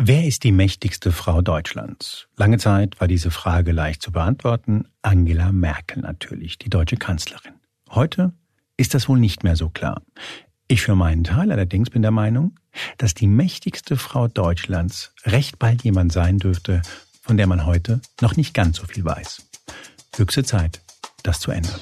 Wer ist die mächtigste Frau Deutschlands? Lange Zeit war diese Frage leicht zu beantworten. Angela Merkel natürlich, die deutsche Kanzlerin. Heute ist das wohl nicht mehr so klar. Ich für meinen Teil allerdings bin der Meinung, dass die mächtigste Frau Deutschlands recht bald jemand sein dürfte, von der man heute noch nicht ganz so viel weiß. Höchste Zeit, das zu ändern.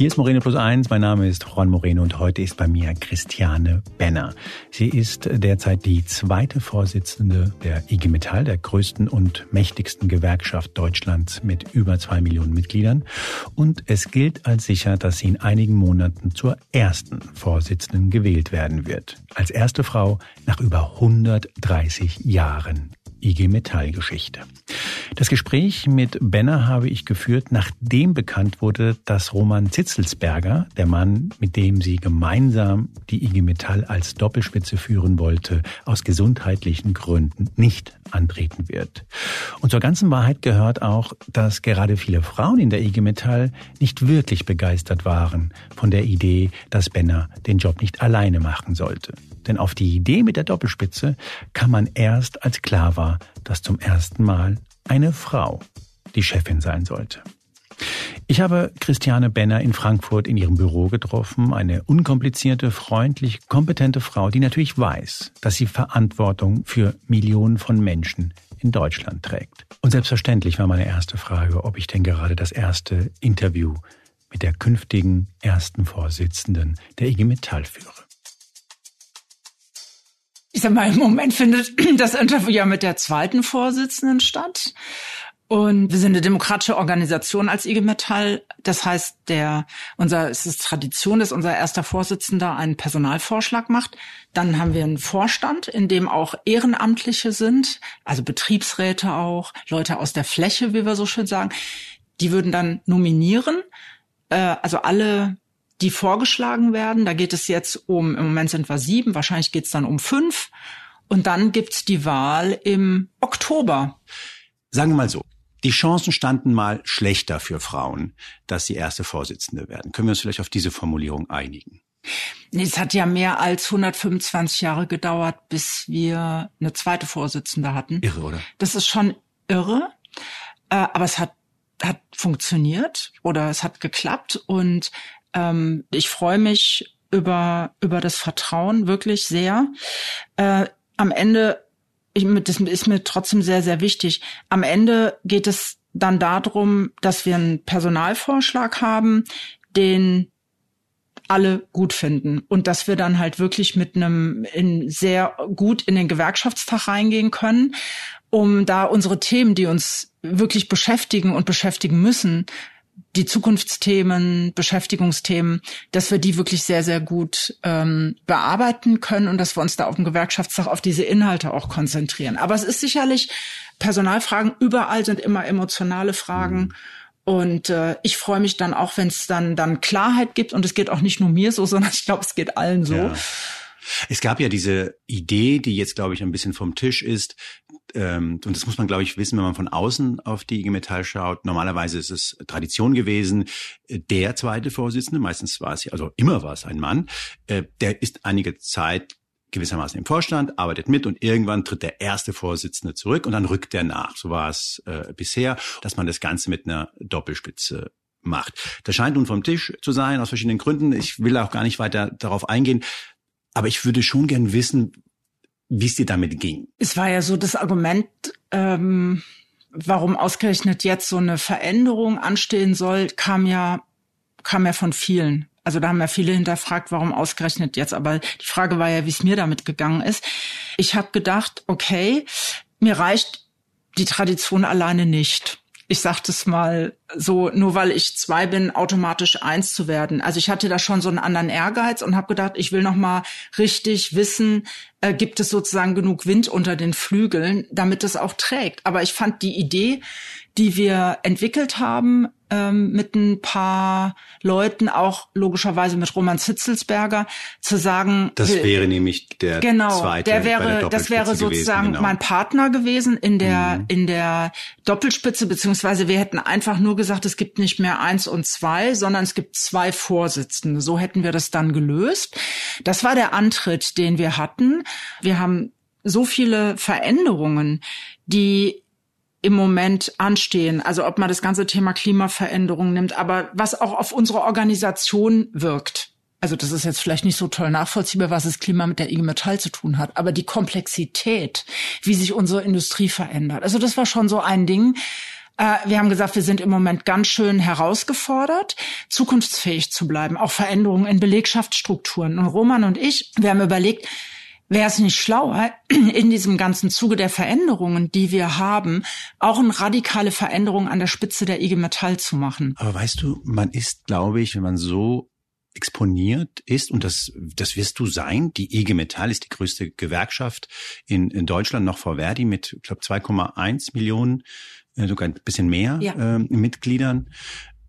Hier ist Moreno Plus Eins. Mein Name ist Juan Moreno und heute ist bei mir Christiane Benner. Sie ist derzeit die zweite Vorsitzende der IG Metall, der größten und mächtigsten Gewerkschaft Deutschlands mit über zwei Millionen Mitgliedern. Und es gilt als sicher, dass sie in einigen Monaten zur ersten Vorsitzenden gewählt werden wird. Als erste Frau nach über 130 Jahren IG Metall Geschichte. Das Gespräch mit Benner habe ich geführt, nachdem bekannt wurde, dass Roman Zitzelsberger, der Mann, mit dem sie gemeinsam die IG Metall als Doppelspitze führen wollte, aus gesundheitlichen Gründen nicht antreten wird. Und zur ganzen Wahrheit gehört auch, dass gerade viele Frauen in der IG Metall nicht wirklich begeistert waren von der Idee, dass Benner den Job nicht alleine machen sollte. Denn auf die Idee mit der Doppelspitze kam man erst, als klar war, dass zum ersten Mal eine Frau die Chefin sein sollte. Ich habe Christiane Benner in Frankfurt in ihrem Büro getroffen, eine unkomplizierte, freundlich, kompetente Frau, die natürlich weiß, dass sie Verantwortung für Millionen von Menschen in Deutschland trägt. Und selbstverständlich war meine erste Frage, ob ich denn gerade das erste Interview mit der künftigen ersten Vorsitzenden der IG Metall führe. Ich sag mal, im Moment findet das Interview ja mit der zweiten Vorsitzenden statt. Und wir sind eine demokratische Organisation als IG Metall. Das heißt, der, unser, es ist Tradition, dass unser erster Vorsitzender einen Personalvorschlag macht. Dann haben wir einen Vorstand, in dem auch Ehrenamtliche sind, also Betriebsräte auch, Leute aus der Fläche, wie wir so schön sagen. Die würden dann nominieren, äh, also alle die vorgeschlagen werden. Da geht es jetzt um, im Moment sind wir sieben, wahrscheinlich geht es dann um fünf. Und dann gibt's die Wahl im Oktober. Sagen wir mal so. Die Chancen standen mal schlechter für Frauen, dass sie erste Vorsitzende werden. Können wir uns vielleicht auf diese Formulierung einigen? Es hat ja mehr als 125 Jahre gedauert, bis wir eine zweite Vorsitzende hatten. Irre, oder? Das ist schon irre. Äh, aber es hat, hat funktioniert oder es hat geklappt und ähm, ich freue mich über, über das Vertrauen wirklich sehr. Äh, am Ende, ich, das ist mir trotzdem sehr, sehr wichtig. Am Ende geht es dann darum, dass wir einen Personalvorschlag haben, den alle gut finden und dass wir dann halt wirklich mit einem in sehr gut in den Gewerkschaftstag reingehen können, um da unsere Themen, die uns wirklich beschäftigen und beschäftigen müssen, die Zukunftsthemen, Beschäftigungsthemen, dass wir die wirklich sehr, sehr gut ähm, bearbeiten können und dass wir uns da auf dem Gewerkschaftstag auf diese Inhalte auch konzentrieren. Aber es ist sicherlich, Personalfragen überall sind immer emotionale Fragen. Mhm. Und äh, ich freue mich dann auch, wenn es dann dann Klarheit gibt. Und es geht auch nicht nur mir so, sondern ich glaube, es geht allen so. Ja. Es gab ja diese Idee, die jetzt, glaube ich, ein bisschen vom Tisch ist. Ähm, und das muss man, glaube ich, wissen, wenn man von außen auf die IG Metall schaut. Normalerweise ist es Tradition gewesen, der zweite Vorsitzende, meistens war es, also immer war es ein Mann, äh, der ist einige Zeit gewissermaßen im Vorstand, arbeitet mit und irgendwann tritt der erste Vorsitzende zurück und dann rückt er nach. So war es äh, bisher, dass man das Ganze mit einer Doppelspitze macht. Das scheint nun vom Tisch zu sein, aus verschiedenen Gründen. Ich will auch gar nicht weiter darauf eingehen. Aber ich würde schon gern wissen, wie es dir damit ging. Es war ja so das Argument, ähm, warum ausgerechnet jetzt so eine Veränderung anstehen soll, kam ja, kam ja von vielen. Also da haben ja viele hinterfragt, warum ausgerechnet jetzt. Aber die Frage war ja, wie es mir damit gegangen ist. Ich habe gedacht, okay, mir reicht die Tradition alleine nicht ich sag das mal so, nur weil ich zwei bin, automatisch eins zu werden. Also ich hatte da schon so einen anderen Ehrgeiz und habe gedacht, ich will noch mal richtig wissen, äh, gibt es sozusagen genug Wind unter den Flügeln, damit es auch trägt. Aber ich fand die Idee, die wir entwickelt haben, ähm, mit ein paar Leuten, auch logischerweise mit Roman Zitzelsberger, zu sagen. Das wäre nämlich der genau, zweite. Der wäre, das wäre sozusagen gewesen, genau. mein Partner gewesen in der mhm. in der Doppelspitze, beziehungsweise wir hätten einfach nur gesagt, es gibt nicht mehr eins und zwei, sondern es gibt zwei Vorsitzende. So hätten wir das dann gelöst. Das war der Antritt, den wir hatten. Wir haben so viele Veränderungen, die im Moment anstehen. Also ob man das ganze Thema Klimaveränderung nimmt, aber was auch auf unsere Organisation wirkt. Also das ist jetzt vielleicht nicht so toll nachvollziehbar, was das Klima mit der IG Metall zu tun hat, aber die Komplexität, wie sich unsere Industrie verändert. Also das war schon so ein Ding. Äh, wir haben gesagt, wir sind im Moment ganz schön herausgefordert, zukunftsfähig zu bleiben, auch Veränderungen in Belegschaftsstrukturen. Und Roman und ich, wir haben überlegt, Wäre es nicht schlauer, in diesem ganzen Zuge der Veränderungen, die wir haben, auch eine radikale Veränderung an der Spitze der IG Metall zu machen? Aber weißt du, man ist, glaube ich, wenn man so exponiert ist, und das, das wirst du sein, die IG Metall ist die größte Gewerkschaft in, in Deutschland, noch vor Verdi, mit, ich glaube, 2,1 Millionen, sogar ein bisschen mehr ja. äh, Mitgliedern.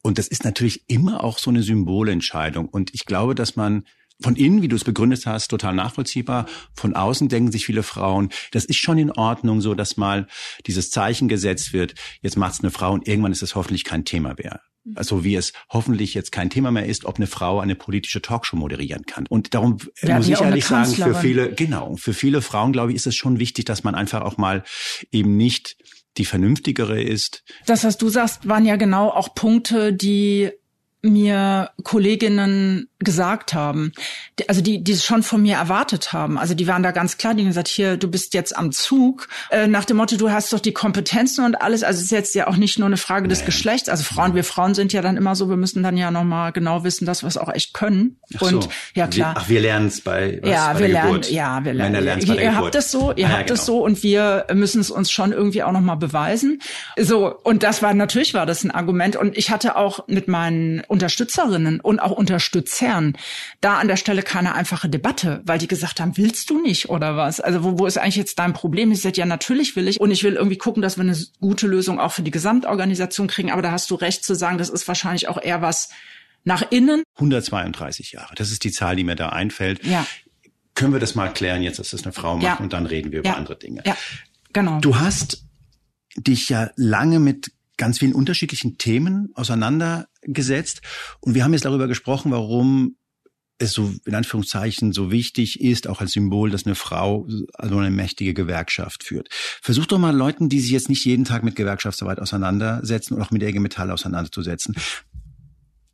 Und das ist natürlich immer auch so eine Symbolentscheidung. Und ich glaube, dass man von innen, wie du es begründet hast, total nachvollziehbar. Von außen denken sich viele Frauen, das ist schon in Ordnung, so dass mal dieses Zeichen gesetzt wird. Jetzt macht es eine Frau und irgendwann ist es hoffentlich kein Thema mehr. Also wie es hoffentlich jetzt kein Thema mehr ist, ob eine Frau eine politische Talkshow moderieren kann. Und darum äh, ja, muss ich ehrlich sagen, für viele, genau, für viele Frauen, glaube ich, ist es schon wichtig, dass man einfach auch mal eben nicht die vernünftigere ist. Das, was du sagst, waren ja genau auch Punkte, die mir Kolleginnen gesagt haben, also die, die es schon von mir erwartet haben. Also die waren da ganz klar, die haben gesagt, hier, du bist jetzt am Zug, äh, nach dem Motto, du hast doch die Kompetenzen und alles. Also es ist jetzt ja auch nicht nur eine Frage des Geschlechts. Also Frauen, wir Frauen sind ja dann immer so, wir müssen dann ja nochmal genau wissen, dass wir es auch echt können. Ach und so. ja klar. Wir, ach, wir lernen es bei, was, ja, bei wir lernen, Geburt. Ja, wir lernen. Männer ihr, ihr habt es so, ihr ah, habt es genau. so und wir müssen es uns schon irgendwie auch nochmal beweisen. So, und das war, natürlich war das ein Argument. Und ich hatte auch mit meinen Unterstützerinnen und auch Unterstützern da an der Stelle keine einfache Debatte, weil die gesagt haben, willst du nicht oder was? Also wo, wo ist eigentlich jetzt dein Problem? Ich sagte, ja, natürlich will ich und ich will irgendwie gucken, dass wir eine gute Lösung auch für die Gesamtorganisation kriegen. Aber da hast du recht zu sagen, das ist wahrscheinlich auch eher was nach innen. 132 Jahre, das ist die Zahl, die mir da einfällt. Ja. Können wir das mal klären jetzt, dass das eine Frau macht ja. und dann reden wir über ja. andere Dinge. Ja, genau. Du hast dich ja lange mit ganz vielen unterschiedlichen Themen auseinandergesetzt. Und wir haben jetzt darüber gesprochen, warum es so in Anführungszeichen so wichtig ist, auch als Symbol, dass eine Frau also eine mächtige Gewerkschaft führt. Versuch doch mal Leuten, die sich jetzt nicht jeden Tag mit Gewerkschaftsarbeit auseinandersetzen und auch mit der IG Metall auseinanderzusetzen,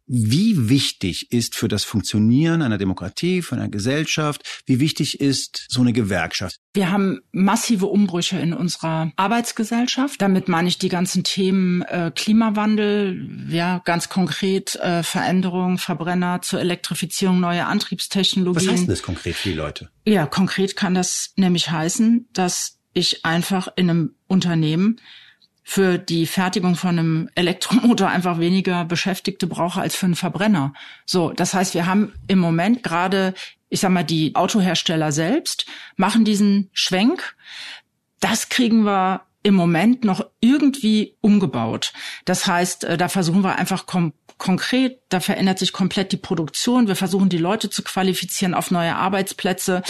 wie wichtig ist für das Funktionieren einer Demokratie, von einer Gesellschaft, wie wichtig ist so eine Gewerkschaft? Wir haben massive Umbrüche in unserer Arbeitsgesellschaft. Damit meine ich die ganzen Themen äh, Klimawandel, ja, ganz konkret äh, Veränderung, Verbrenner zur Elektrifizierung, neue Antriebstechnologien. Was heißt denn das konkret für die Leute? Ja, konkret kann das nämlich heißen, dass ich einfach in einem Unternehmen für die Fertigung von einem Elektromotor einfach weniger Beschäftigte brauche als für einen Verbrenner. So, das heißt, wir haben im Moment gerade, ich sag mal, die Autohersteller selbst machen diesen Schwenk. Das kriegen wir im Moment noch irgendwie umgebaut. Das heißt, äh, da versuchen wir einfach konkret, da verändert sich komplett die Produktion. Wir versuchen die Leute zu qualifizieren auf neue Arbeitsplätze.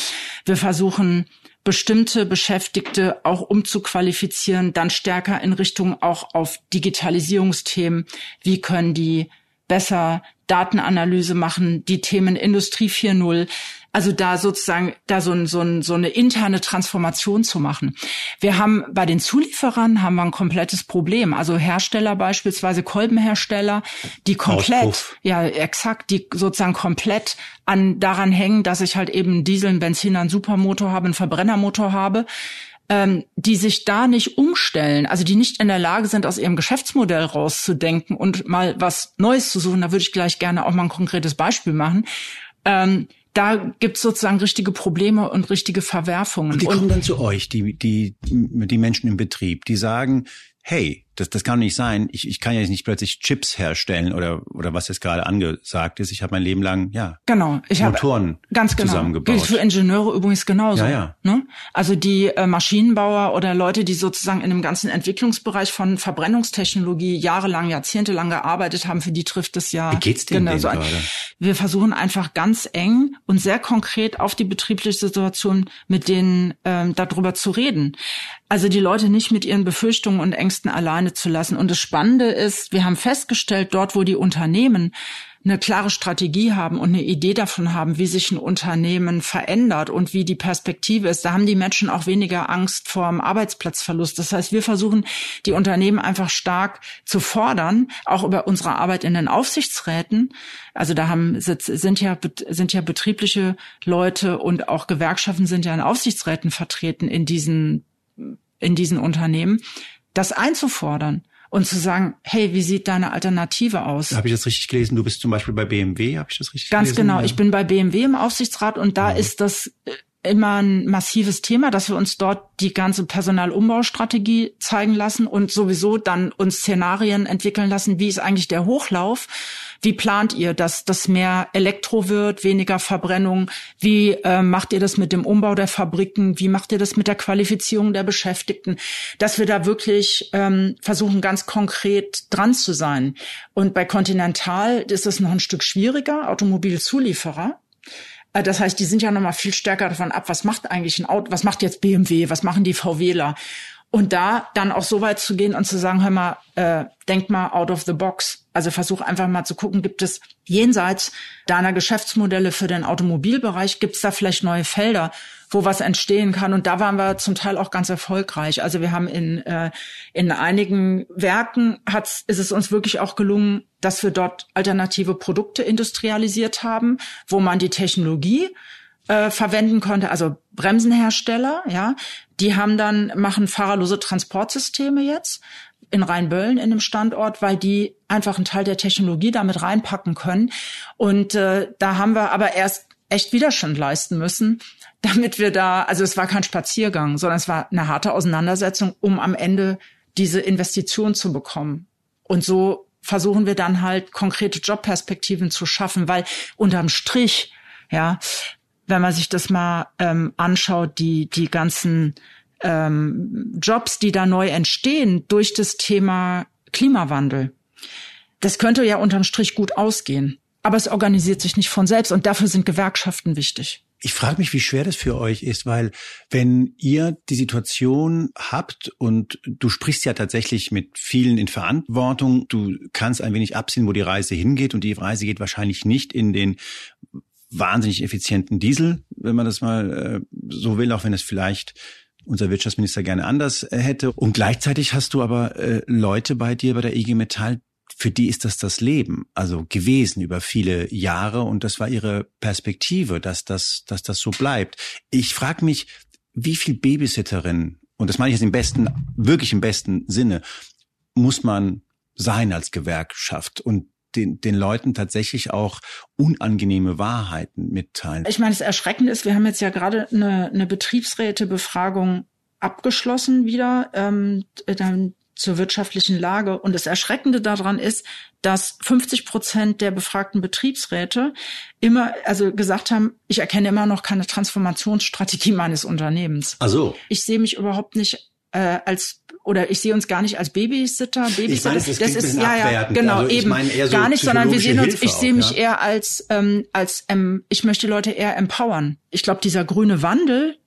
Wir versuchen bestimmte Beschäftigte auch umzuqualifizieren, dann stärker in Richtung auch auf Digitalisierungsthemen. Wie können die besser Datenanalyse machen, die Themen Industrie 4.0. Also da sozusagen, da so, ein, so, ein, so eine interne Transformation zu machen. Wir haben bei den Zulieferern haben wir ein komplettes Problem. Also Hersteller beispielsweise, Kolbenhersteller, die komplett, Auspuff. ja exakt, die sozusagen komplett an daran hängen, dass ich halt eben Diesel, einen Benziner, einen Supermotor habe, einen Verbrennermotor habe ähm, die sich da nicht umstellen, also die nicht in der Lage sind, aus ihrem Geschäftsmodell rauszudenken und mal was Neues zu suchen, da würde ich gleich gerne auch mal ein konkretes Beispiel machen. Ähm, da gibt's sozusagen richtige Probleme und richtige Verwerfungen. Und die kommen dann zu euch, die, die, die Menschen im Betrieb, die sagen, hey, das, das kann nicht sein. Ich, ich kann ja nicht plötzlich Chips herstellen oder, oder was jetzt gerade angesagt ist. Ich habe mein Leben lang, ja, genau. ich Motoren hab, ganz genau. zusammengebaut. Gilt für Ingenieure übrigens genauso. Ja, ja. Ne? Also die äh, Maschinenbauer oder Leute, die sozusagen in dem ganzen Entwicklungsbereich von Verbrennungstechnologie jahrelang, jahrzehntelang gearbeitet haben, für die trifft es ja Wie geht's denn genauso. Gerade? Wir versuchen einfach ganz eng und sehr konkret auf die betriebliche Situation mit denen ähm, darüber zu reden. Also die Leute nicht mit ihren Befürchtungen und Ängsten alleine alleine zu lassen. Und das Spannende ist, wir haben festgestellt, dort, wo die Unternehmen eine klare Strategie haben und eine Idee davon haben, wie sich ein Unternehmen verändert und wie die Perspektive ist, da haben die Menschen auch weniger Angst vor dem Arbeitsplatzverlust. Das heißt, wir versuchen, die Unternehmen einfach stark zu fordern, auch über unsere Arbeit in den Aufsichtsräten. Also da haben, sind ja, sind ja betriebliche Leute und auch Gewerkschaften sind ja in Aufsichtsräten vertreten in diesen, in diesen Unternehmen, das einzufordern und zu sagen, hey, wie sieht deine Alternative aus? Habe ich das richtig gelesen? Du bist zum Beispiel bei BMW, habe ich das richtig Ganz gelesen? Ganz genau. Ich bin bei BMW im Aufsichtsrat und da ja. ist das äh, immer ein massives Thema, dass wir uns dort die ganze Personalumbaustrategie zeigen lassen und sowieso dann uns Szenarien entwickeln lassen, wie ist eigentlich der Hochlauf wie plant ihr, dass das mehr Elektro wird, weniger Verbrennung? Wie äh, macht ihr das mit dem Umbau der Fabriken? Wie macht ihr das mit der Qualifizierung der Beschäftigten? Dass wir da wirklich ähm, versuchen, ganz konkret dran zu sein. Und bei Continental ist es noch ein Stück schwieriger, Automobilzulieferer. Äh, das heißt, die sind ja noch mal viel stärker davon ab, was macht eigentlich ein Auto, was macht jetzt BMW, was machen die VWler? Und da dann auch so weit zu gehen und zu sagen, hör mal, äh, denk mal out of the box. Also versuch einfach mal zu gucken, gibt es jenseits deiner Geschäftsmodelle für den Automobilbereich, gibt es da vielleicht neue Felder, wo was entstehen kann. Und da waren wir zum Teil auch ganz erfolgreich. Also wir haben in, äh, in einigen Werken hat's, ist es uns wirklich auch gelungen, dass wir dort alternative Produkte industrialisiert haben, wo man die Technologie äh, verwenden konnte, also Bremsenhersteller, ja, die haben dann, machen fahrerlose Transportsysteme jetzt in Rheinböllen in dem Standort, weil die einfach einen Teil der Technologie damit reinpacken können. Und äh, da haben wir aber erst echt Widerstand leisten müssen, damit wir da, also es war kein Spaziergang, sondern es war eine harte Auseinandersetzung, um am Ende diese Investition zu bekommen. Und so versuchen wir dann halt konkrete Jobperspektiven zu schaffen, weil unterm Strich, ja, wenn man sich das mal ähm, anschaut, die, die ganzen ähm, Jobs, die da neu entstehen durch das Thema Klimawandel, das könnte ja unterm Strich gut ausgehen. Aber es organisiert sich nicht von selbst und dafür sind Gewerkschaften wichtig. Ich frage mich, wie schwer das für euch ist, weil wenn ihr die Situation habt und du sprichst ja tatsächlich mit vielen in Verantwortung, du kannst ein wenig absehen, wo die Reise hingeht und die Reise geht wahrscheinlich nicht in den wahnsinnig effizienten Diesel, wenn man das mal äh, so will, auch wenn es vielleicht unser Wirtschaftsminister gerne anders äh, hätte. Und gleichzeitig hast du aber äh, Leute bei dir bei der IG Metall, für die ist das das Leben, also gewesen über viele Jahre und das war ihre Perspektive, dass das, dass das so bleibt. Ich frage mich, wie viel Babysitterin, und das meine ich jetzt im besten, wirklich im besten Sinne, muss man sein als Gewerkschaft und den, den Leuten tatsächlich auch unangenehme Wahrheiten mitteilen. Ich meine, das Erschreckende ist, wir haben jetzt ja gerade eine, eine Betriebsrätebefragung abgeschlossen wieder ähm, dann zur wirtschaftlichen Lage. Und das Erschreckende daran ist, dass 50 Prozent der befragten Betriebsräte immer, also gesagt haben, ich erkenne immer noch keine Transformationsstrategie meines Unternehmens. Also ich sehe mich überhaupt nicht äh, als oder ich sehe uns gar nicht als Babysitter. Babysitter, ich meine, das, das, ist ja ja genau also eben so gar nicht, sondern wir sehen uns. Hilfe ich sehe mich ja? eher als ähm, als ähm, ich möchte Leute eher empowern. Ich glaube, dieser grüne Wandel,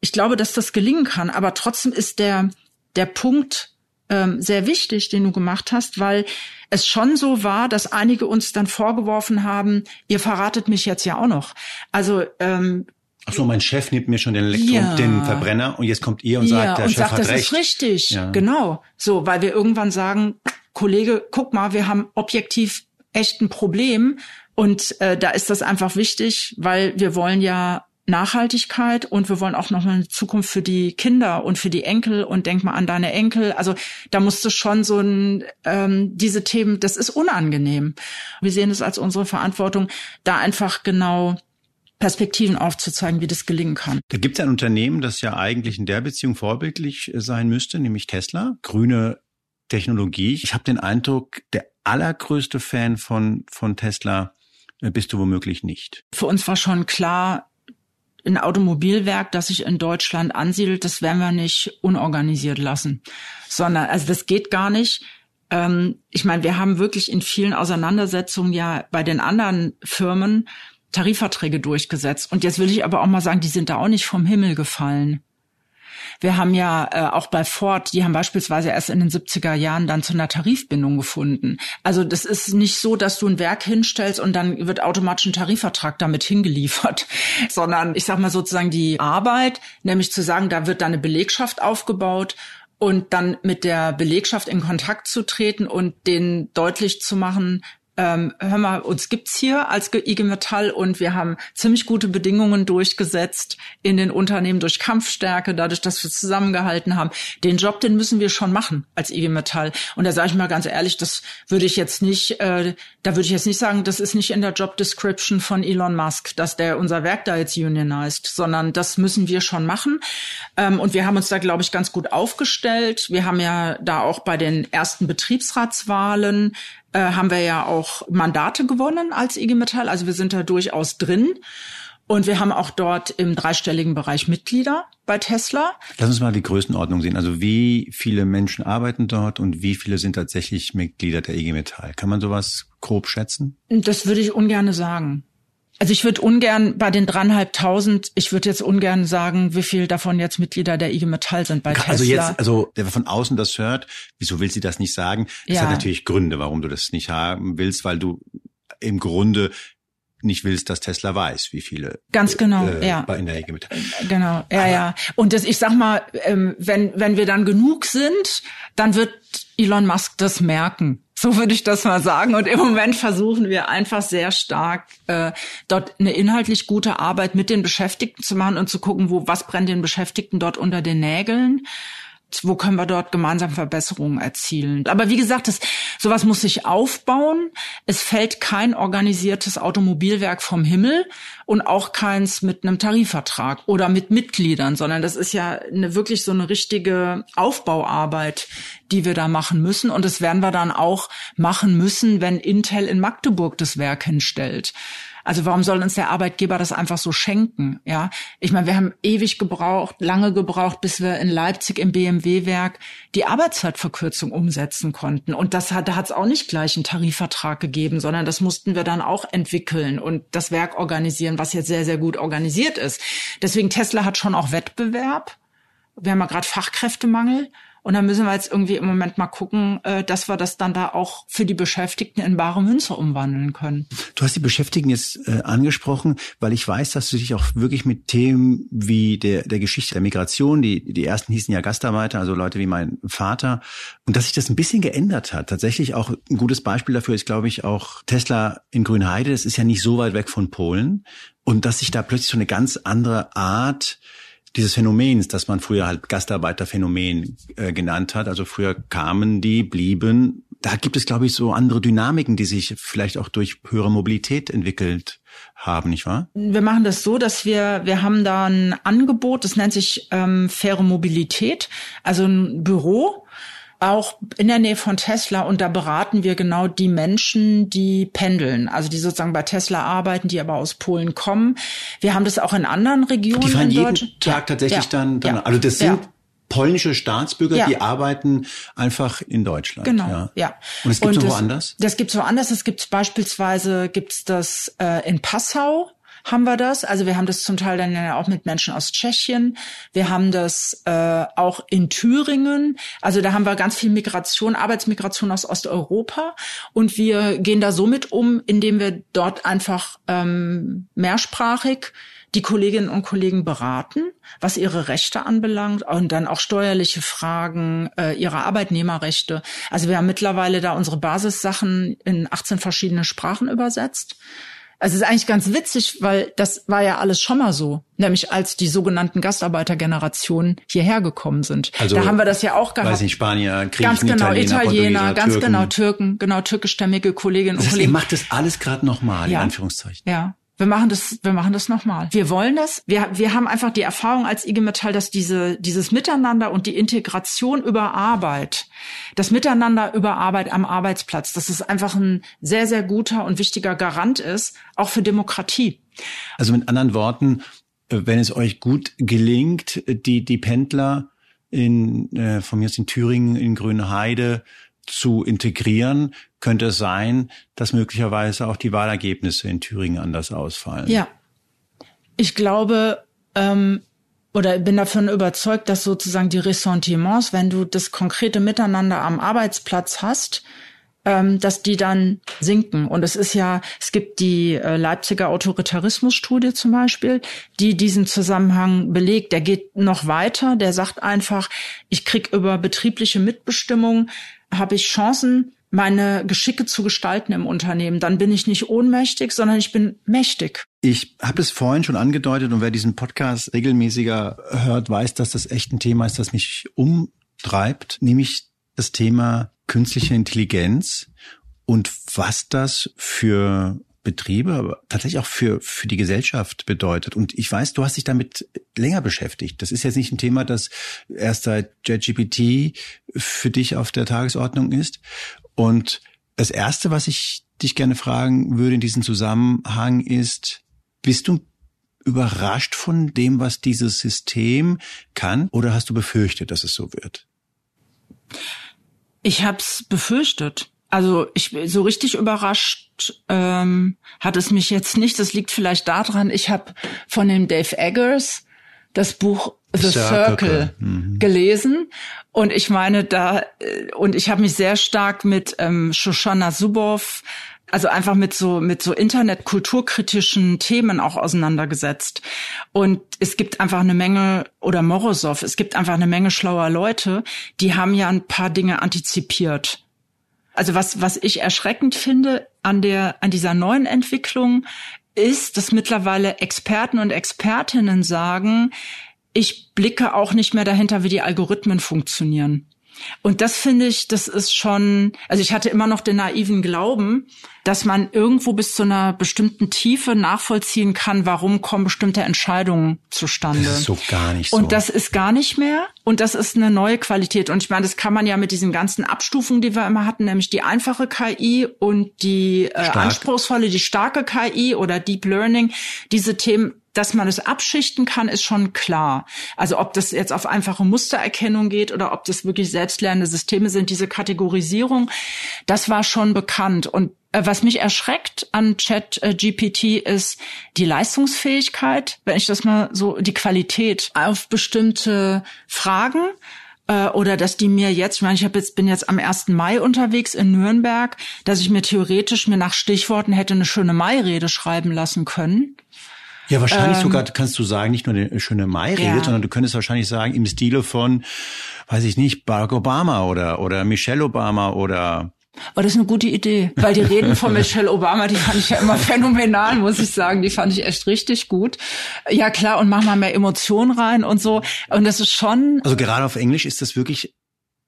ich glaube, dass das gelingen kann, aber trotzdem ist der der Punkt ähm, sehr wichtig, den du gemacht hast, weil es schon so war, dass einige uns dann vorgeworfen haben, ihr verratet mich jetzt ja auch noch. Also ähm, Ach so, mein Chef nimmt mir schon den Elektro ja. den Verbrenner und jetzt kommt ihr und sagt, ja, der und Chef sagt, hat das recht. ist richtig. Ja. Genau. So, weil wir irgendwann sagen, Kollege, guck mal, wir haben objektiv echt ein Problem und äh, da ist das einfach wichtig, weil wir wollen ja Nachhaltigkeit und wir wollen auch noch eine Zukunft für die Kinder und für die Enkel und denk mal an deine Enkel. Also da musste schon so ein ähm, diese Themen, das ist unangenehm. Wir sehen es als unsere Verantwortung, da einfach genau Perspektiven aufzuzeigen, wie das gelingen kann. Da gibt es ein Unternehmen, das ja eigentlich in der Beziehung vorbildlich äh, sein müsste, nämlich Tesla. Grüne Technologie. Ich habe den Eindruck, der allergrößte Fan von, von Tesla äh, bist du womöglich nicht. Für uns war schon klar, ein Automobilwerk, das sich in Deutschland ansiedelt, das werden wir nicht unorganisiert lassen, sondern also das geht gar nicht. Ähm, ich meine, wir haben wirklich in vielen Auseinandersetzungen ja bei den anderen Firmen Tarifverträge durchgesetzt. Und jetzt will ich aber auch mal sagen, die sind da auch nicht vom Himmel gefallen. Wir haben ja äh, auch bei Ford, die haben beispielsweise erst in den 70er Jahren dann zu einer Tarifbindung gefunden. Also das ist nicht so, dass du ein Werk hinstellst und dann wird automatisch ein Tarifvertrag damit hingeliefert, sondern ich sag mal sozusagen die Arbeit, nämlich zu sagen, da wird dann eine Belegschaft aufgebaut und dann mit der Belegschaft in Kontakt zu treten und denen deutlich zu machen, ähm, hör mal, uns gibt's hier als IG Metall und wir haben ziemlich gute Bedingungen durchgesetzt in den Unternehmen durch Kampfstärke, dadurch, dass wir zusammengehalten haben. Den Job, den müssen wir schon machen als IG Metall. Und da sage ich mal ganz ehrlich, das würde ich jetzt nicht, äh, da würde ich jetzt nicht sagen, das ist nicht in der Job Description von Elon Musk, dass der unser Werk da jetzt unionized, sondern das müssen wir schon machen. Ähm, und wir haben uns da, glaube ich, ganz gut aufgestellt. Wir haben ja da auch bei den ersten Betriebsratswahlen äh, haben wir ja auch Mandate gewonnen als IG Metall. Also wir sind da durchaus drin. Und wir haben auch dort im dreistelligen Bereich Mitglieder bei Tesla. Lass uns mal die Größenordnung sehen. Also wie viele Menschen arbeiten dort und wie viele sind tatsächlich Mitglieder der IG Metall? Kann man sowas grob schätzen? Das würde ich ungern sagen. Also ich würde ungern bei den dreieinhalbtausend, ich würde jetzt ungern sagen, wie viel davon jetzt Mitglieder der IG Metall sind bei also Tesla. Also jetzt, also der von außen das hört, wieso will sie das nicht sagen? Das ja. hat natürlich Gründe, warum du das nicht haben willst, weil du im Grunde nicht willst, dass Tesla weiß, wie viele ganz genau äh, ja in der IG Metall. Genau, ja, Aber ja. Und das, ich sag mal, ähm, wenn wenn wir dann genug sind, dann wird Elon Musk das merken. So würde ich das mal sagen. Und im Moment versuchen wir einfach sehr stark, äh, dort eine inhaltlich gute Arbeit mit den Beschäftigten zu machen und zu gucken, wo was brennt den Beschäftigten dort unter den Nägeln wo können wir dort gemeinsam Verbesserungen erzielen. Aber wie gesagt, das, sowas muss sich aufbauen. Es fällt kein organisiertes Automobilwerk vom Himmel und auch keins mit einem Tarifvertrag oder mit Mitgliedern, sondern das ist ja eine, wirklich so eine richtige Aufbauarbeit, die wir da machen müssen. Und das werden wir dann auch machen müssen, wenn Intel in Magdeburg das Werk hinstellt. Also warum soll uns der Arbeitgeber das einfach so schenken? Ja, ich meine, wir haben ewig gebraucht, lange gebraucht, bis wir in Leipzig im BMW-Werk die Arbeitszeitverkürzung umsetzen konnten. Und das hat, da hat es auch nicht gleich einen Tarifvertrag gegeben, sondern das mussten wir dann auch entwickeln und das Werk organisieren, was jetzt sehr, sehr gut organisiert ist. Deswegen Tesla hat schon auch Wettbewerb. Wir haben ja gerade Fachkräftemangel. Und dann müssen wir jetzt irgendwie im Moment mal gucken, äh, dass wir das dann da auch für die Beschäftigten in bare Münze umwandeln können. Du hast die Beschäftigten jetzt äh, angesprochen, weil ich weiß, dass du dich auch wirklich mit Themen wie der, der Geschichte der Migration, die, die ersten hießen ja Gastarbeiter, also Leute wie mein Vater, und dass sich das ein bisschen geändert hat. Tatsächlich auch ein gutes Beispiel dafür ist, glaube ich, auch Tesla in Grünheide. Das ist ja nicht so weit weg von Polen. Und dass sich da plötzlich so eine ganz andere Art dieses Phänomens, das man früher halt Gastarbeiterphänomen äh, genannt hat. Also früher kamen die, blieben. Da gibt es, glaube ich, so andere Dynamiken, die sich vielleicht auch durch höhere Mobilität entwickelt haben, nicht wahr? Wir machen das so, dass wir, wir haben da ein Angebot, das nennt sich ähm, faire Mobilität, also ein Büro, auch in der Nähe von Tesla und da beraten wir genau die Menschen, die pendeln, also die sozusagen bei Tesla arbeiten, die aber aus Polen kommen. Wir haben das auch in anderen Regionen. Die fahren jeden Tag ja, tatsächlich ja, dann, dann ja, also das sind polnische Staatsbürger, ja. die arbeiten einfach in Deutschland. Genau, ja. ja. Und es gibt es woanders? Das gibt es woanders. Es gibt beispielsweise gibt's das äh, in Passau haben wir das. Also wir haben das zum Teil dann ja auch mit Menschen aus Tschechien. Wir haben das äh, auch in Thüringen. Also da haben wir ganz viel Migration, Arbeitsmigration aus Osteuropa. Und wir gehen da somit um, indem wir dort einfach ähm, mehrsprachig die Kolleginnen und Kollegen beraten, was ihre Rechte anbelangt und dann auch steuerliche Fragen, äh, ihre Arbeitnehmerrechte. Also wir haben mittlerweile da unsere Basissachen in 18 verschiedene Sprachen übersetzt. Also es ist eigentlich ganz witzig, weil das war ja alles schon mal so, nämlich als die sogenannten Gastarbeitergenerationen hierher gekommen sind. Also, da haben wir das ja auch gehabt. Weiß nicht, Spanier, Griechen, ganz genau, Italiener, Italiener ganz Türken. genau, Türken, genau, türkischstämmige Kolleginnen das heißt, und Kollegen. Ihr macht das alles gerade nochmal, ja. in Anführungszeichen. Ja, wir machen das, wir machen das nochmal. Wir wollen das. Wir, wir haben einfach die Erfahrung als IG Metall, dass diese, dieses Miteinander und die Integration über Arbeit, das Miteinander über Arbeit am Arbeitsplatz, dass es einfach ein sehr, sehr guter und wichtiger Garant ist, auch für Demokratie. Also mit anderen Worten, äh, wenn es euch gut gelingt, die, die Pendler in, äh, von mir aus in Thüringen, in Grünheide zu integrieren, könnte es sein, dass möglicherweise auch die Wahlergebnisse in Thüringen anders ausfallen. Ja, ich glaube, ähm, oder bin davon überzeugt, dass sozusagen die Ressentiments, wenn du das konkrete Miteinander am Arbeitsplatz hast, ähm, dass die dann sinken. Und es ist ja, es gibt die äh, Leipziger Autoritarismusstudie zum Beispiel, die diesen Zusammenhang belegt. Der geht noch weiter. Der sagt einfach, ich krieg über betriebliche Mitbestimmung habe ich Chancen, meine Geschicke zu gestalten im Unternehmen. Dann bin ich nicht ohnmächtig, sondern ich bin mächtig. Ich habe es vorhin schon angedeutet und wer diesen Podcast regelmäßiger hört, weiß, dass das echt ein Thema ist, das mich umtreibt, nämlich das Thema künstliche Intelligenz und was das für Betriebe, aber tatsächlich auch für, für die Gesellschaft bedeutet. Und ich weiß, du hast dich damit länger beschäftigt. Das ist jetzt nicht ein Thema, das erst seit JetGPT für dich auf der Tagesordnung ist. Und das erste, was ich dich gerne fragen würde in diesem Zusammenhang ist, bist du überrascht von dem, was dieses System kann, oder hast du befürchtet, dass es so wird? Ich habe es befürchtet. Also ich so richtig überrascht ähm, hat es mich jetzt nicht. Das liegt vielleicht daran, ich habe von dem Dave Eggers das Buch The Circle, Circle mhm. gelesen und ich meine da äh, und ich habe mich sehr stark mit ähm, Shoshana Zuboff also einfach mit so mit so Internet-kulturkritischen Themen auch auseinandergesetzt. Und es gibt einfach eine Menge oder Morozov, es gibt einfach eine Menge schlauer Leute, die haben ja ein paar Dinge antizipiert. Also was was ich erschreckend finde an der an dieser neuen Entwicklung ist, dass mittlerweile Experten und Expertinnen sagen, ich blicke auch nicht mehr dahinter, wie die Algorithmen funktionieren. Und das finde ich, das ist schon, also ich hatte immer noch den naiven Glauben, dass man irgendwo bis zu einer bestimmten Tiefe nachvollziehen kann, warum kommen bestimmte Entscheidungen zustande. Das ist so gar nicht so. Und das ist gar nicht mehr. Und das ist eine neue Qualität. Und ich meine, das kann man ja mit diesen ganzen Abstufungen, die wir immer hatten, nämlich die einfache KI und die äh, anspruchsvolle, die starke KI oder Deep Learning, diese Themen dass man es abschichten kann, ist schon klar. Also ob das jetzt auf einfache Mustererkennung geht oder ob das wirklich selbstlernende Systeme sind, diese Kategorisierung, das war schon bekannt. Und äh, was mich erschreckt an Chat äh, GPT ist die Leistungsfähigkeit, wenn ich das mal so, die Qualität auf bestimmte Fragen äh, oder dass die mir jetzt, ich meine, ich hab jetzt, bin jetzt am 1. Mai unterwegs in Nürnberg, dass ich mir theoretisch mir nach Stichworten hätte eine schöne Mai-Rede schreiben lassen können. Ja, wahrscheinlich ähm, sogar kannst du sagen, nicht nur eine schöne Mai-Rede, ja. sondern du könntest wahrscheinlich sagen, im Stile von, weiß ich nicht, Barack Obama oder, oder Michelle Obama oder Oh, das ist eine gute Idee, weil die Reden von Michelle Obama, die fand ich ja immer phänomenal, muss ich sagen. Die fand ich echt richtig gut. Ja klar, und mach mal mehr Emotionen rein und so. Und das ist schon. Also gerade auf Englisch ist das wirklich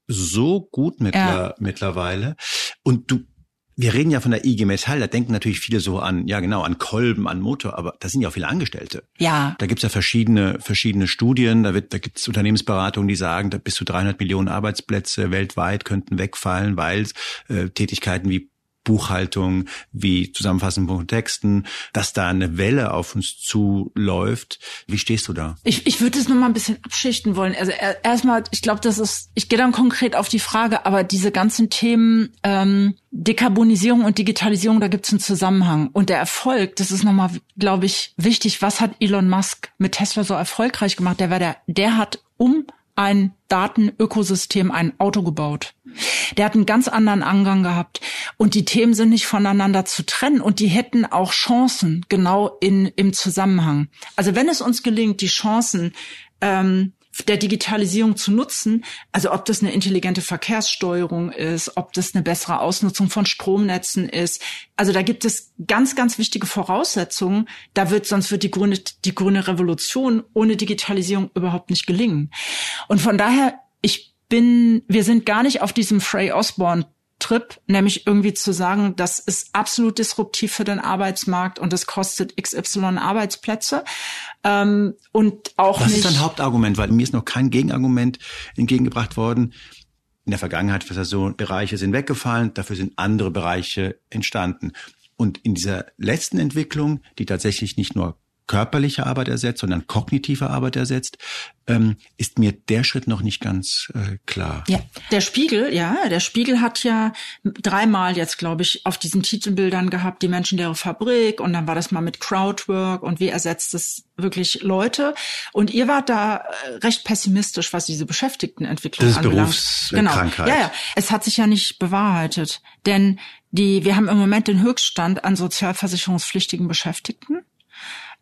so gut mittler ja. mittlerweile. Und du wir reden ja von der IG Metall, da denken natürlich viele so an, ja genau, an Kolben, an Motor, aber da sind ja auch viele Angestellte. Ja. Da gibt's ja verschiedene, verschiedene Studien, da, wird, da gibt's Unternehmensberatungen, die sagen, da bis zu 300 Millionen Arbeitsplätze weltweit könnten wegfallen, weil äh, Tätigkeiten wie Buchhaltung, wie Zusammenfassen von Texten, dass da eine Welle auf uns zuläuft. Wie stehst du da? Ich, ich würde es noch mal ein bisschen abschichten wollen. Also erstmal, ich glaube, das ist, ich gehe dann konkret auf die Frage, aber diese ganzen Themen ähm, Dekarbonisierung und Digitalisierung, da gibt es einen Zusammenhang. Und der Erfolg, das ist nochmal, glaube ich, wichtig. Was hat Elon Musk mit Tesla so erfolgreich gemacht? Der war der, der hat um ein Datenökosystem, ein Auto gebaut. Der hat einen ganz anderen Angang gehabt. Und die Themen sind nicht voneinander zu trennen. Und die hätten auch Chancen genau in, im Zusammenhang. Also wenn es uns gelingt, die Chancen ähm, der Digitalisierung zu nutzen, also ob das eine intelligente Verkehrssteuerung ist, ob das eine bessere Ausnutzung von Stromnetzen ist. Also da gibt es ganz, ganz wichtige Voraussetzungen. Da wird, sonst wird die grüne, die grüne Revolution ohne Digitalisierung überhaupt nicht gelingen. Und von daher, ich bin, wir sind gar nicht auf diesem Frey Osborne Trip, nämlich irgendwie zu sagen, das ist absolut disruptiv für den Arbeitsmarkt und das kostet XY Arbeitsplätze. Ähm, und auch Was nicht. ist dein Hauptargument? Weil mir ist noch kein Gegenargument entgegengebracht worden. In der Vergangenheit war das so, Bereiche sind weggefallen, dafür sind andere Bereiche entstanden. Und in dieser letzten Entwicklung, die tatsächlich nicht nur körperliche Arbeit ersetzt, sondern kognitive Arbeit ersetzt, ähm, ist mir der Schritt noch nicht ganz äh, klar. Ja, der Spiegel, ja, der Spiegel hat ja dreimal jetzt, glaube ich, auf diesen Titelbildern gehabt, die menschenleere Fabrik und dann war das mal mit Crowdwork und wie ersetzt es wirklich Leute. Und ihr wart da äh, recht pessimistisch, was diese Beschäftigtenentwicklung das ist anbelangt. Berufskrankheit. Genau. Ja, ja. Es hat sich ja nicht bewahrheitet. Denn die, wir haben im Moment den Höchststand an sozialversicherungspflichtigen Beschäftigten.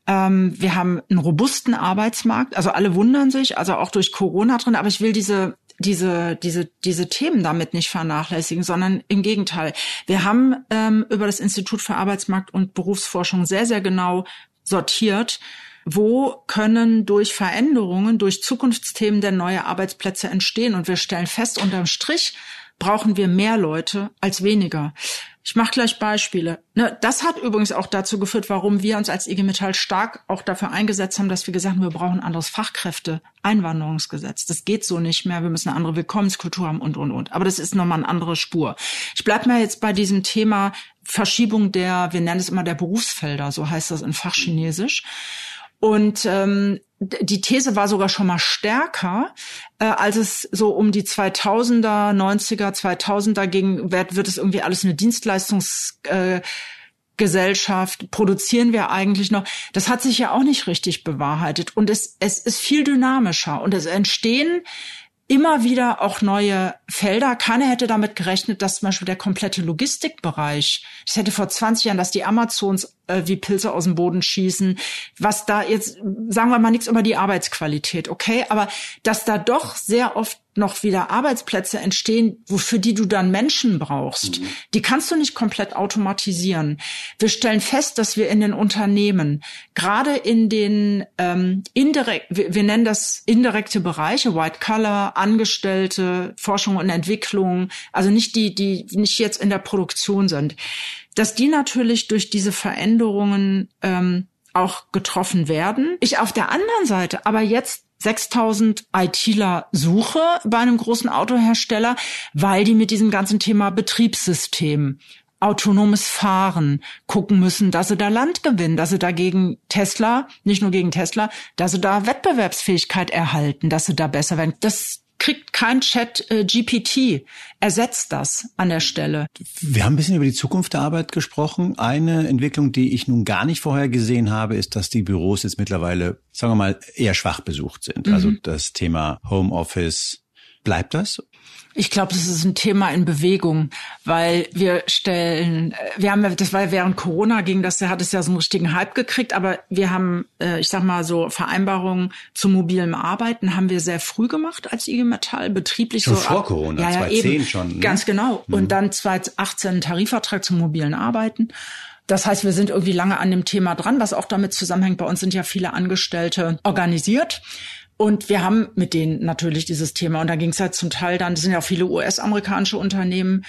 Ähm, wir haben einen robusten Arbeitsmarkt. Also alle wundern sich, also auch durch Corona drin. Aber ich will diese diese, diese, diese Themen damit nicht vernachlässigen, sondern im Gegenteil. Wir haben ähm, über das Institut für Arbeitsmarkt und Berufsforschung sehr, sehr genau sortiert, wo können durch Veränderungen, durch Zukunftsthemen denn neue Arbeitsplätze entstehen. Und wir stellen fest, unterm Strich brauchen wir mehr Leute als weniger. Ich mache gleich Beispiele. Ne, das hat übrigens auch dazu geführt, warum wir uns als IG Metall stark auch dafür eingesetzt haben, dass wir gesagt haben, wir brauchen anderes Fachkräfte-Einwanderungsgesetz. Das geht so nicht mehr. Wir müssen eine andere Willkommenskultur haben und, und, und. Aber das ist nochmal eine andere Spur. Ich bleib mal jetzt bei diesem Thema Verschiebung der, wir nennen es immer der Berufsfelder, so heißt das in Fachchinesisch. Und ähm, die These war sogar schon mal stärker, äh, als es so um die 2000er, 90er, 2000er ging, wird, wird es irgendwie alles eine Dienstleistungsgesellschaft, äh, produzieren wir eigentlich noch. Das hat sich ja auch nicht richtig bewahrheitet. Und es, es ist viel dynamischer und es entstehen immer wieder auch neue Felder. Keiner hätte damit gerechnet, dass zum Beispiel der komplette Logistikbereich, ich hätte vor 20 Jahren, dass die Amazons äh, wie Pilze aus dem Boden schießen, was da jetzt, sagen wir mal nichts über die Arbeitsqualität, okay, aber dass da doch sehr oft noch wieder Arbeitsplätze entstehen, wofür die du dann Menschen brauchst, mhm. die kannst du nicht komplett automatisieren. Wir stellen fest, dass wir in den Unternehmen, gerade in den ähm, indirekt, wir, wir nennen das indirekte Bereiche, White Collar, Angestellte, Forschung und Entwicklung, also nicht die, die nicht jetzt in der Produktion sind, dass die natürlich durch diese Veränderungen ähm, auch getroffen werden. Ich auf der anderen Seite aber jetzt 6000 ITler suche bei einem großen Autohersteller, weil die mit diesem ganzen Thema Betriebssystem autonomes Fahren gucken müssen, dass sie da Land gewinnen, dass sie da gegen Tesla, nicht nur gegen Tesla, dass sie da Wettbewerbsfähigkeit erhalten, dass sie da besser werden. Das kriegt kein Chat äh, GPT, ersetzt das an der Stelle. Wir haben ein bisschen über die Zukunft der Arbeit gesprochen. Eine Entwicklung, die ich nun gar nicht vorher gesehen habe, ist, dass die Büros jetzt mittlerweile, sagen wir mal, eher schwach besucht sind. Mhm. Also das Thema Homeoffice, bleibt das? Ich glaube, das ist ein Thema in Bewegung, weil wir stellen, wir haben, das war während Corona ging das, hat es ja so einen richtigen Hype gekriegt, aber wir haben, äh, ich sag mal so Vereinbarungen zu mobilem Arbeiten haben wir sehr früh gemacht als IG Metall, betrieblich schon so vor ab, Corona, ja, ja, 2010 eben, schon. Ne? Ganz genau. Mhm. Und dann 2018 ein Tarifvertrag zum mobilen Arbeiten. Das heißt, wir sind irgendwie lange an dem Thema dran, was auch damit zusammenhängt. Bei uns sind ja viele Angestellte organisiert. Und wir haben mit denen natürlich dieses Thema. Und da ging es halt zum Teil dann, das sind ja auch viele US-amerikanische Unternehmen,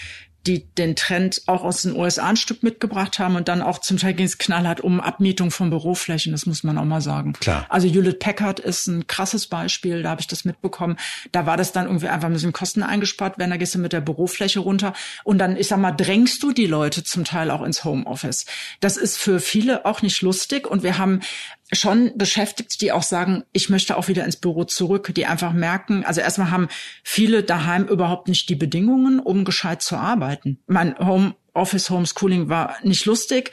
die den Trend auch aus den USA ein Stück mitgebracht haben und dann auch zum Teil ging es knallhart um Abmietung von Büroflächen, das muss man auch mal sagen. Klar. Also Hewlett Packard ist ein krasses Beispiel, da habe ich das mitbekommen. Da war das dann irgendwie einfach ein bisschen Kosten eingespart, wenn da gehst du mit der Bürofläche runter und dann, ich sag mal, drängst du die Leute zum Teil auch ins Homeoffice. Das ist für viele auch nicht lustig und wir haben schon beschäftigt, die auch sagen, ich möchte auch wieder ins Büro zurück, die einfach merken, also erstmal haben viele daheim überhaupt nicht die Bedingungen, um gescheit zu arbeiten. Mein Home Office Homeschooling war nicht lustig.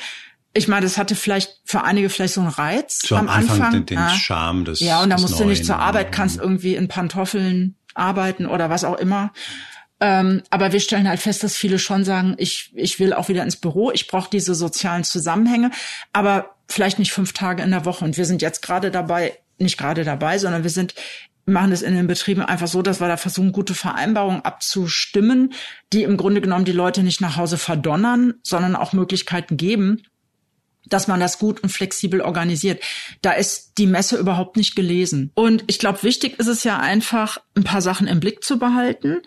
Ich meine, das hatte vielleicht für einige vielleicht so einen Reiz so am, Anfang. Anfang. Den, den ja. Charme des Ja, und da musst Neuen. du nicht zur Arbeit, kannst irgendwie in Pantoffeln arbeiten oder was auch immer. Ähm, aber wir stellen halt fest, dass viele schon sagen, ich, ich will auch wieder ins Büro, ich brauche diese sozialen Zusammenhänge, aber vielleicht nicht fünf Tage in der Woche. Und wir sind jetzt gerade dabei, nicht gerade dabei, sondern wir sind machen es in den Betrieben einfach so, dass wir da versuchen, gute Vereinbarungen abzustimmen, die im Grunde genommen die Leute nicht nach Hause verdonnern, sondern auch Möglichkeiten geben, dass man das gut und flexibel organisiert. Da ist die Messe überhaupt nicht gelesen. Und ich glaube, wichtig ist es ja einfach, ein paar Sachen im Blick zu behalten.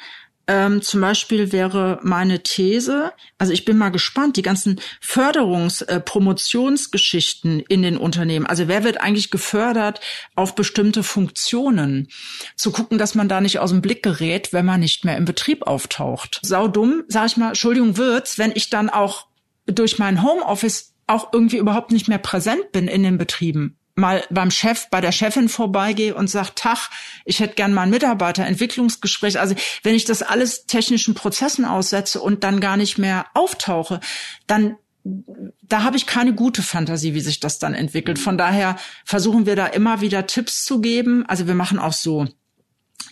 Ähm, zum Beispiel wäre meine These, also ich bin mal gespannt, die ganzen Förderungs-, äh, Promotionsgeschichten in den Unternehmen. Also wer wird eigentlich gefördert auf bestimmte Funktionen? Zu gucken, dass man da nicht aus dem Blick gerät, wenn man nicht mehr im Betrieb auftaucht. Sau dumm, sag ich mal, Entschuldigung wird's, wenn ich dann auch durch mein Homeoffice auch irgendwie überhaupt nicht mehr präsent bin in den Betrieben mal beim Chef, bei der Chefin vorbeigehe und sage, Tag, ich hätte gern mal ein Mitarbeiterentwicklungsgespräch. Also wenn ich das alles technischen Prozessen aussetze und dann gar nicht mehr auftauche, dann da habe ich keine gute Fantasie, wie sich das dann entwickelt. Von daher versuchen wir da immer wieder Tipps zu geben. Also wir machen auch so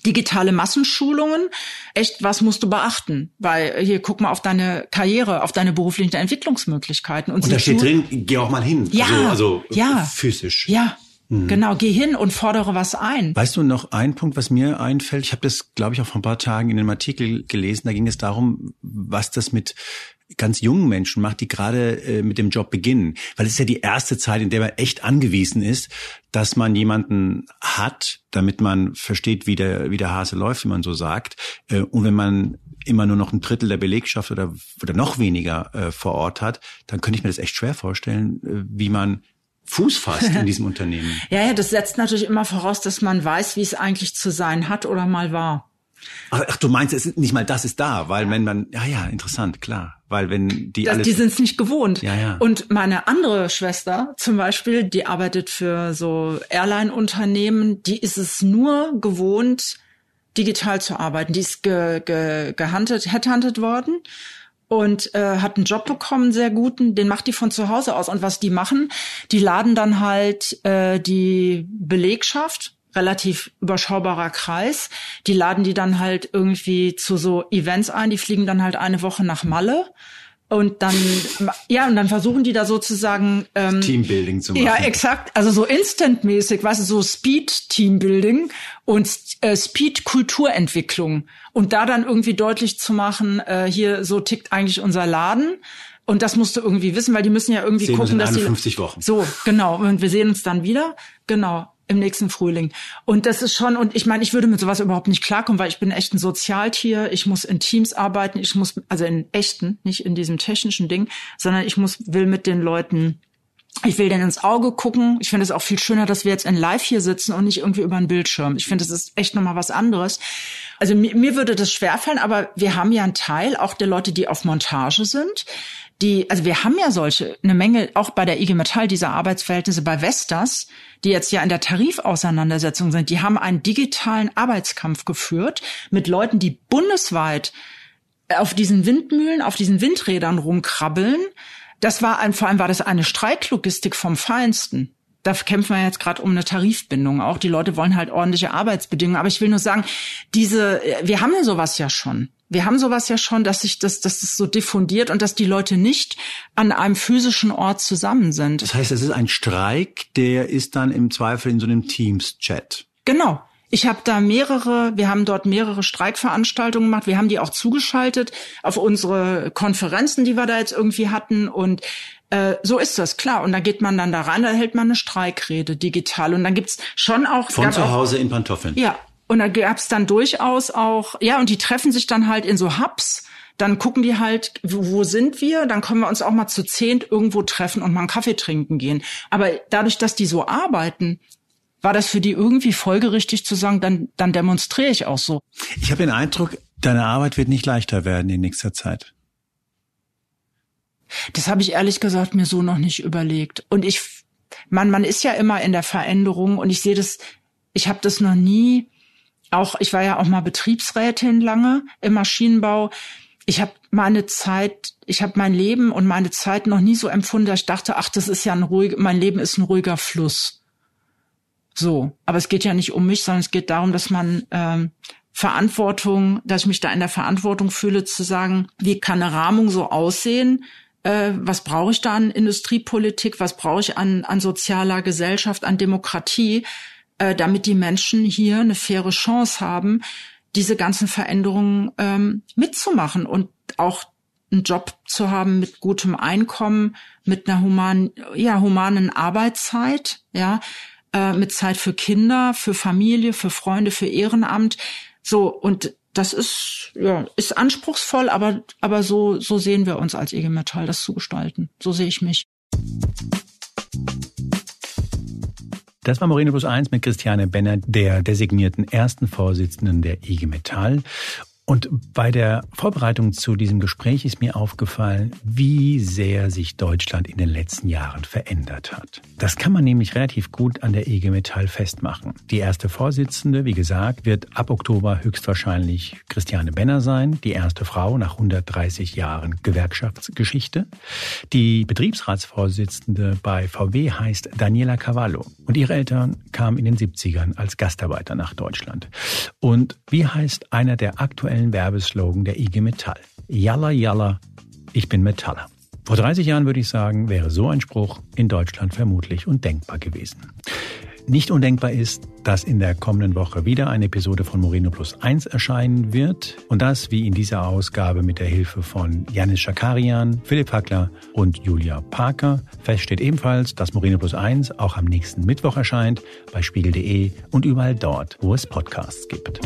digitale Massenschulungen. Echt, was musst du beachten? Weil hier guck mal auf deine Karriere, auf deine beruflichen Entwicklungsmöglichkeiten. Und, und da steht drin, geh auch mal hin. Ja, also, also ja, physisch. Ja, hm. Genau, geh hin und fordere was ein. Weißt du noch ein Punkt, was mir einfällt? Ich habe das, glaube ich, auch vor ein paar Tagen in einem Artikel gelesen. Da ging es darum, was das mit ganz jungen Menschen macht, die gerade äh, mit dem Job beginnen. Weil es ist ja die erste Zeit, in der man echt angewiesen ist, dass man jemanden hat, damit man versteht, wie der, wie der Hase läuft, wie man so sagt. Äh, und wenn man immer nur noch ein Drittel der Belegschaft oder, oder noch weniger äh, vor Ort hat, dann könnte ich mir das echt schwer vorstellen, äh, wie man Fuß fasst in diesem Unternehmen. Ja, ja, das setzt natürlich immer voraus, dass man weiß, wie es eigentlich zu sein hat oder mal war. Ach, du meinst, es ist nicht mal das ist da, weil wenn man, ja, ja, interessant, klar, weil wenn die das, alles, die sind es nicht gewohnt. Ja, ja. Und meine andere Schwester zum Beispiel, die arbeitet für so Airline-Unternehmen, die ist es nur gewohnt, digital zu arbeiten. Die ist ge, ge, gehuntet, headhunted worden und äh, hat einen Job bekommen, sehr guten, den macht die von zu Hause aus. Und was die machen, die laden dann halt äh, die Belegschaft relativ überschaubarer Kreis. Die laden die dann halt irgendwie zu so Events ein. Die fliegen dann halt eine Woche nach Malle. Und dann, ja, und dann versuchen die da sozusagen ähm, Teambuilding zu machen. Ja, exakt. Also so instantmäßig, weißt du, so Speed-Teambuilding und äh, Speed-Kulturentwicklung. Und da dann irgendwie deutlich zu machen, äh, hier so tickt eigentlich unser Laden. Und das musst du irgendwie wissen, weil die müssen ja irgendwie sehen gucken, dass die 51 Wochen. So, genau. Und wir sehen uns dann wieder. Genau im nächsten Frühling. Und das ist schon, und ich meine, ich würde mit sowas überhaupt nicht klarkommen, weil ich bin echt ein Sozialtier. Ich muss in Teams arbeiten. Ich muss, also in echten, nicht in diesem technischen Ding, sondern ich muss, will mit den Leuten ich will denen ins Auge gucken. Ich finde es auch viel schöner, dass wir jetzt in Live hier sitzen und nicht irgendwie über einen Bildschirm. Ich finde, das ist echt nochmal was anderes. Also mir, mir würde das schwerfallen, aber wir haben ja einen Teil auch der Leute, die auf Montage sind. Die, also wir haben ja solche, eine Menge, auch bei der IG Metall, dieser Arbeitsverhältnisse bei Vestas, die jetzt ja in der Tarifauseinandersetzung sind, die haben einen digitalen Arbeitskampf geführt mit Leuten, die bundesweit auf diesen Windmühlen, auf diesen Windrädern rumkrabbeln, das war ein, vor allem war das eine Streiklogistik vom Feinsten. Da kämpfen wir jetzt gerade um eine Tarifbindung auch. Die Leute wollen halt ordentliche Arbeitsbedingungen. Aber ich will nur sagen, diese, wir haben ja sowas ja schon. Wir haben sowas ja schon, dass sich das, dass das so diffundiert und dass die Leute nicht an einem physischen Ort zusammen sind. Das heißt, es ist ein Streik, der ist dann im Zweifel in so einem Teams-Chat. Genau. Ich habe da mehrere, wir haben dort mehrere Streikveranstaltungen gemacht. Wir haben die auch zugeschaltet auf unsere Konferenzen, die wir da jetzt irgendwie hatten. Und äh, so ist das, klar. Und da geht man dann da rein, da hält man eine Streikrede digital. Und dann gibt's schon auch. Von zu Hause auch, in Pantoffeln. Ja. Und da gab's dann durchaus auch, ja, und die treffen sich dann halt in so Hubs dann gucken die halt, wo sind wir? Dann können wir uns auch mal zu zehnt irgendwo treffen und mal einen Kaffee trinken gehen. Aber dadurch, dass die so arbeiten, war das für die irgendwie folgerichtig zu sagen, dann, dann demonstriere ich auch so. Ich habe den Eindruck, deine Arbeit wird nicht leichter werden in nächster Zeit. Das habe ich ehrlich gesagt mir so noch nicht überlegt. Und ich, man, man ist ja immer in der Veränderung und ich sehe das, ich habe das noch nie, auch, ich war ja auch mal Betriebsrätin lange im Maschinenbau. Ich habe meine Zeit, ich habe mein Leben und meine Zeit noch nie so empfunden, dass ich dachte, ach, das ist ja ein ruhig, mein Leben ist ein ruhiger Fluss. So, aber es geht ja nicht um mich, sondern es geht darum, dass man ähm, Verantwortung, dass ich mich da in der Verantwortung fühle, zu sagen, wie kann eine Rahmung so aussehen? Äh, was brauche ich da an Industriepolitik? Was brauche ich an, an sozialer Gesellschaft, an Demokratie, äh, damit die Menschen hier eine faire Chance haben, diese ganzen Veränderungen ähm, mitzumachen und auch einen Job zu haben mit gutem Einkommen, mit einer humanen, ja, humanen Arbeitszeit, ja, äh, mit Zeit für Kinder, für Familie, für Freunde, für Ehrenamt. So, und das ist, ja, ist anspruchsvoll, aber, aber so, so sehen wir uns als IG Metall, das zu gestalten. So sehe ich mich. Das war Moreno Plus 1 mit Christiane Benner, der designierten ersten Vorsitzenden der IG Metall. Und bei der Vorbereitung zu diesem Gespräch ist mir aufgefallen, wie sehr sich Deutschland in den letzten Jahren verändert hat. Das kann man nämlich relativ gut an der IG Metall festmachen. Die erste Vorsitzende, wie gesagt, wird ab Oktober höchstwahrscheinlich Christiane Benner sein, die erste Frau nach 130 Jahren Gewerkschaftsgeschichte. Die Betriebsratsvorsitzende bei VW heißt Daniela Cavallo und ihre Eltern kamen in den 70ern als Gastarbeiter nach Deutschland. Und wie heißt einer der aktuellen aktuellen Werbeslogan der IG Metall. Yalla, yalla, ich bin Metaller. Vor 30 Jahren würde ich sagen, wäre so ein Spruch in Deutschland vermutlich undenkbar gewesen. Nicht undenkbar ist, dass in der kommenden Woche wieder eine Episode von Moreno Plus 1 erscheinen wird. Und das wie in dieser Ausgabe mit der Hilfe von Janis Schakarian, Philipp Hackler und Julia Parker. Fest steht ebenfalls, dass Moreno Plus 1 auch am nächsten Mittwoch erscheint, bei spiegel.de und überall dort, wo es Podcasts gibt.